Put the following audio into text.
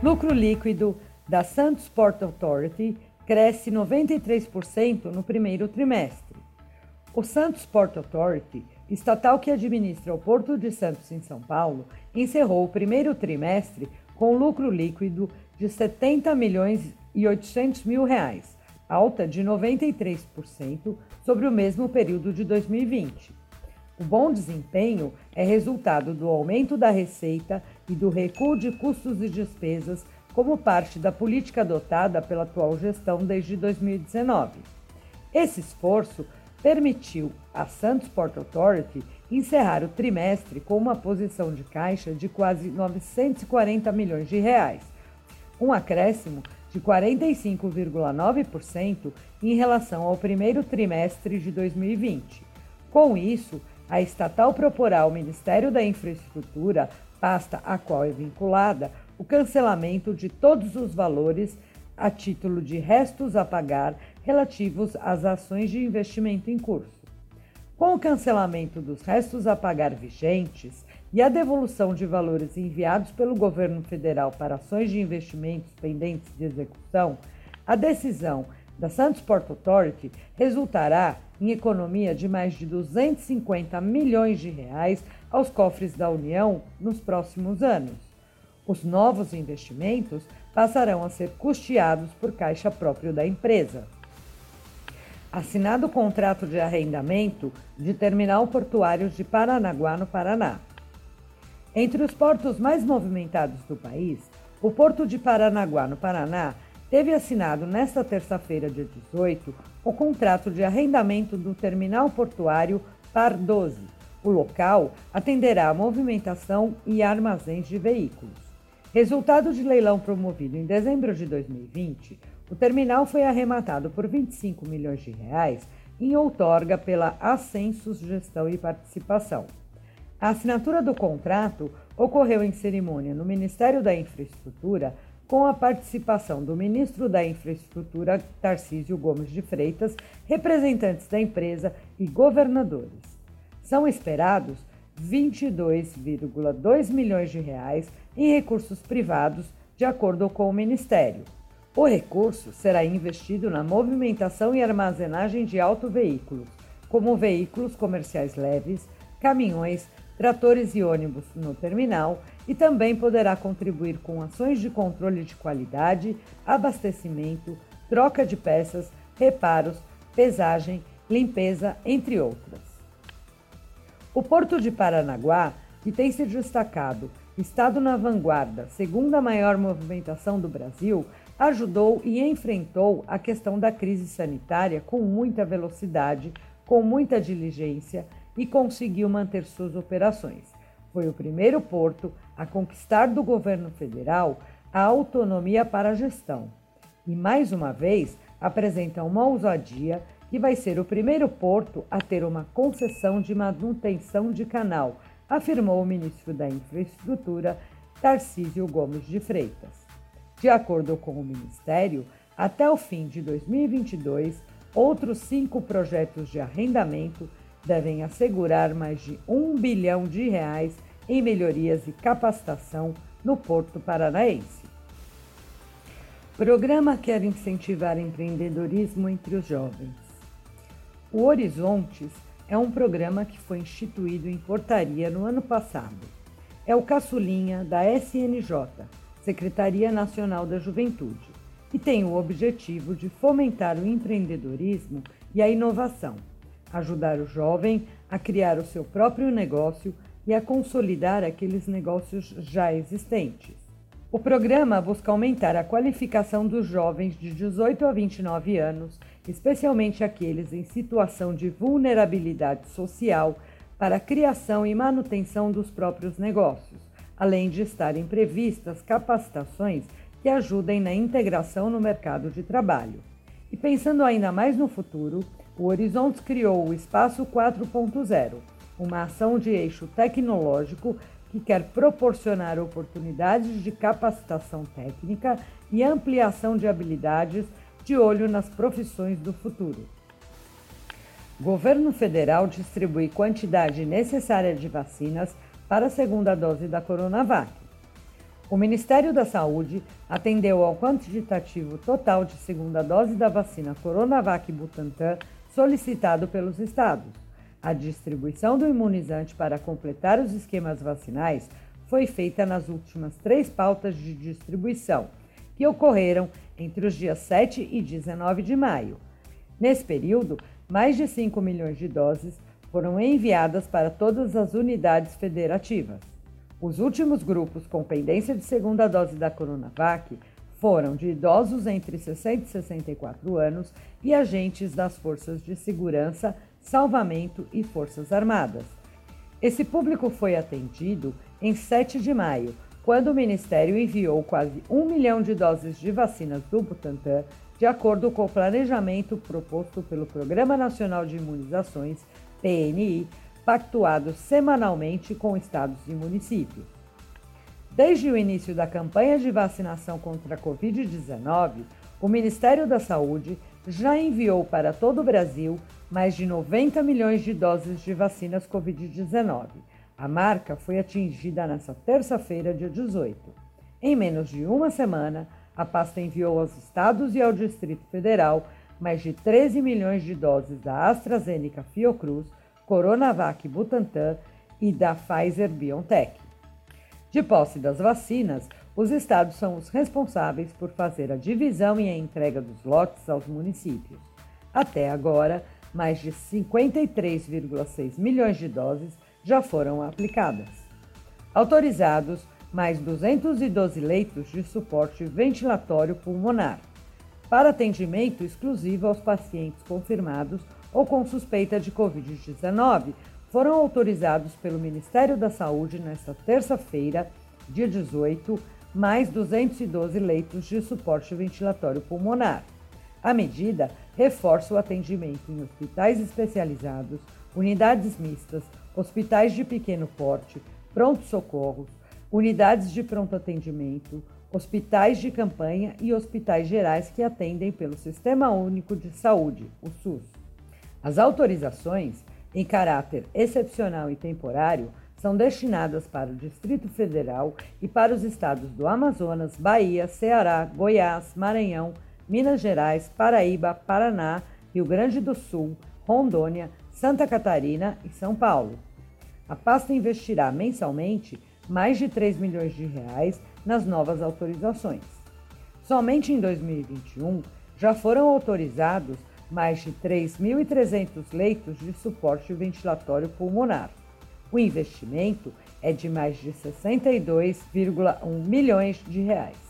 Lucro líquido da Santos Port Authority cresce 93% no primeiro trimestre. O Santos Port Authority, estatal que administra o Porto de Santos em São Paulo, encerrou o primeiro trimestre com lucro líquido de 70 milhões e 800 mil reais, alta de 93% sobre o mesmo período de 2020. O bom desempenho é resultado do aumento da receita e do recuo de custos e despesas como parte da política adotada pela atual gestão desde 2019. Esse esforço permitiu à Santos Port Authority encerrar o trimestre com uma posição de caixa de quase 940 milhões de reais, um acréscimo de 45,9% em relação ao primeiro trimestre de 2020. Com isso, a estatal proporá ao Ministério da Infraestrutura, pasta a qual é vinculada, o cancelamento de todos os valores a título de restos a pagar relativos às ações de investimento em curso. Com o cancelamento dos restos a pagar vigentes e a devolução de valores enviados pelo governo federal para ações de investimentos pendentes de execução, a decisão da Santos Port Authority resultará em economia de mais de 250 milhões de reais aos cofres da União nos próximos anos. Os novos investimentos passarão a ser custeados por caixa próprio da empresa. Assinado o contrato de arrendamento de terminal portuário de Paranaguá, no Paraná. Entre os portos mais movimentados do país, o Porto de Paranaguá, no Paraná, teve assinado nesta terça-feira, dia 18, o contrato de arrendamento do terminal portuário Par 12. O local atenderá a movimentação e armazéns de veículos. Resultado de leilão promovido em dezembro de 2020, o terminal foi arrematado por 25 milhões de reais em outorga pela Ascensos Gestão e Participação. A assinatura do contrato ocorreu em cerimônia no Ministério da Infraestrutura com a participação do ministro da Infraestrutura, Tarcísio Gomes de Freitas, representantes da empresa e governadores. São esperados 22,2 milhões de reais em recursos privados, de acordo com o Ministério. O recurso será investido na movimentação e armazenagem de autoveículos, como veículos comerciais leves, caminhões, tratores e ônibus no terminal e também poderá contribuir com ações de controle de qualidade, abastecimento, troca de peças, reparos, pesagem, limpeza, entre outras. O Porto de Paranaguá, que tem se destacado estado na vanguarda, segunda maior movimentação do Brasil, ajudou e enfrentou a questão da crise sanitária com muita velocidade, com muita diligência e conseguiu manter suas operações. Foi o primeiro porto a conquistar do governo federal a autonomia para a gestão. E mais uma vez apresenta uma ousadia que vai ser o primeiro porto a ter uma concessão de manutenção de canal, afirmou o ministro da Infraestrutura, Tarcísio Gomes de Freitas. De acordo com o Ministério, até o fim de 2022, outros cinco projetos de arrendamento devem assegurar mais de um bilhão de reais em melhorias e capacitação no Porto Paranaense. O programa quer incentivar empreendedorismo entre os jovens. O Horizontes é um programa que foi instituído em portaria no ano passado. É o caçulinha da SNJ, Secretaria Nacional da Juventude, e tem o objetivo de fomentar o empreendedorismo e a inovação, ajudar o jovem a criar o seu próprio negócio e a consolidar aqueles negócios já existentes. O programa busca aumentar a qualificação dos jovens de 18 a 29 anos, especialmente aqueles em situação de vulnerabilidade social, para a criação e manutenção dos próprios negócios além de estarem previstas capacitações que ajudem na integração no mercado de trabalho. E pensando ainda mais no futuro, o Horizontes criou o Espaço 4.0, uma ação de eixo tecnológico que quer proporcionar oportunidades de capacitação técnica e ampliação de habilidades de olho nas profissões do futuro. Governo federal distribui quantidade necessária de vacinas para a segunda dose da Coronavac. O Ministério da Saúde atendeu ao quantitativo total de segunda dose da vacina Coronavac Butantan solicitado pelos estados. A distribuição do imunizante para completar os esquemas vacinais foi feita nas últimas três pautas de distribuição, que ocorreram entre os dias 7 e 19 de maio. Nesse período, mais de 5 milhões de doses foram enviadas para todas as unidades federativas. Os últimos grupos com pendência de segunda dose da Coronavac foram de idosos entre 60 e 64 anos e agentes das forças de segurança, salvamento e forças armadas. Esse público foi atendido em 7 de maio, quando o Ministério enviou quase um milhão de doses de vacinas do Butantan, de acordo com o planejamento proposto pelo Programa Nacional de Imunizações, PNI, pactuados semanalmente com estados e municípios. Desde o início da campanha de vacinação contra a Covid-19, o Ministério da Saúde já enviou para todo o Brasil mais de 90 milhões de doses de vacinas Covid-19. A marca foi atingida nesta terça-feira, dia 18. Em menos de uma semana, a pasta enviou aos estados e ao Distrito Federal mais de 13 milhões de doses da AstraZeneca Fiocruz Coronavac Butantan e da Pfizer BioNTech. De posse das vacinas, os estados são os responsáveis por fazer a divisão e a entrega dos lotes aos municípios. Até agora, mais de 53,6 milhões de doses já foram aplicadas. Autorizados mais 212 leitos de suporte ventilatório pulmonar, para atendimento exclusivo aos pacientes confirmados ou com suspeita de Covid-19 foram autorizados pelo Ministério da Saúde nesta terça-feira, dia 18, mais 212 leitos de suporte ventilatório pulmonar. A medida reforça o atendimento em hospitais especializados, unidades mistas, hospitais de pequeno porte, pronto-socorros, unidades de pronto atendimento, hospitais de campanha e hospitais gerais que atendem pelo Sistema Único de Saúde, o SUS. As autorizações, em caráter excepcional e temporário, são destinadas para o Distrito Federal e para os estados do Amazonas, Bahia, Ceará, Goiás, Maranhão, Minas Gerais, Paraíba, Paraná, Rio Grande do Sul, Rondônia, Santa Catarina e São Paulo. A pasta investirá mensalmente mais de 3 milhões de reais nas novas autorizações. Somente em 2021 já foram autorizados mais de 3.300 leitos de suporte ventilatório pulmonar. O investimento é de mais de 62,1 milhões de reais.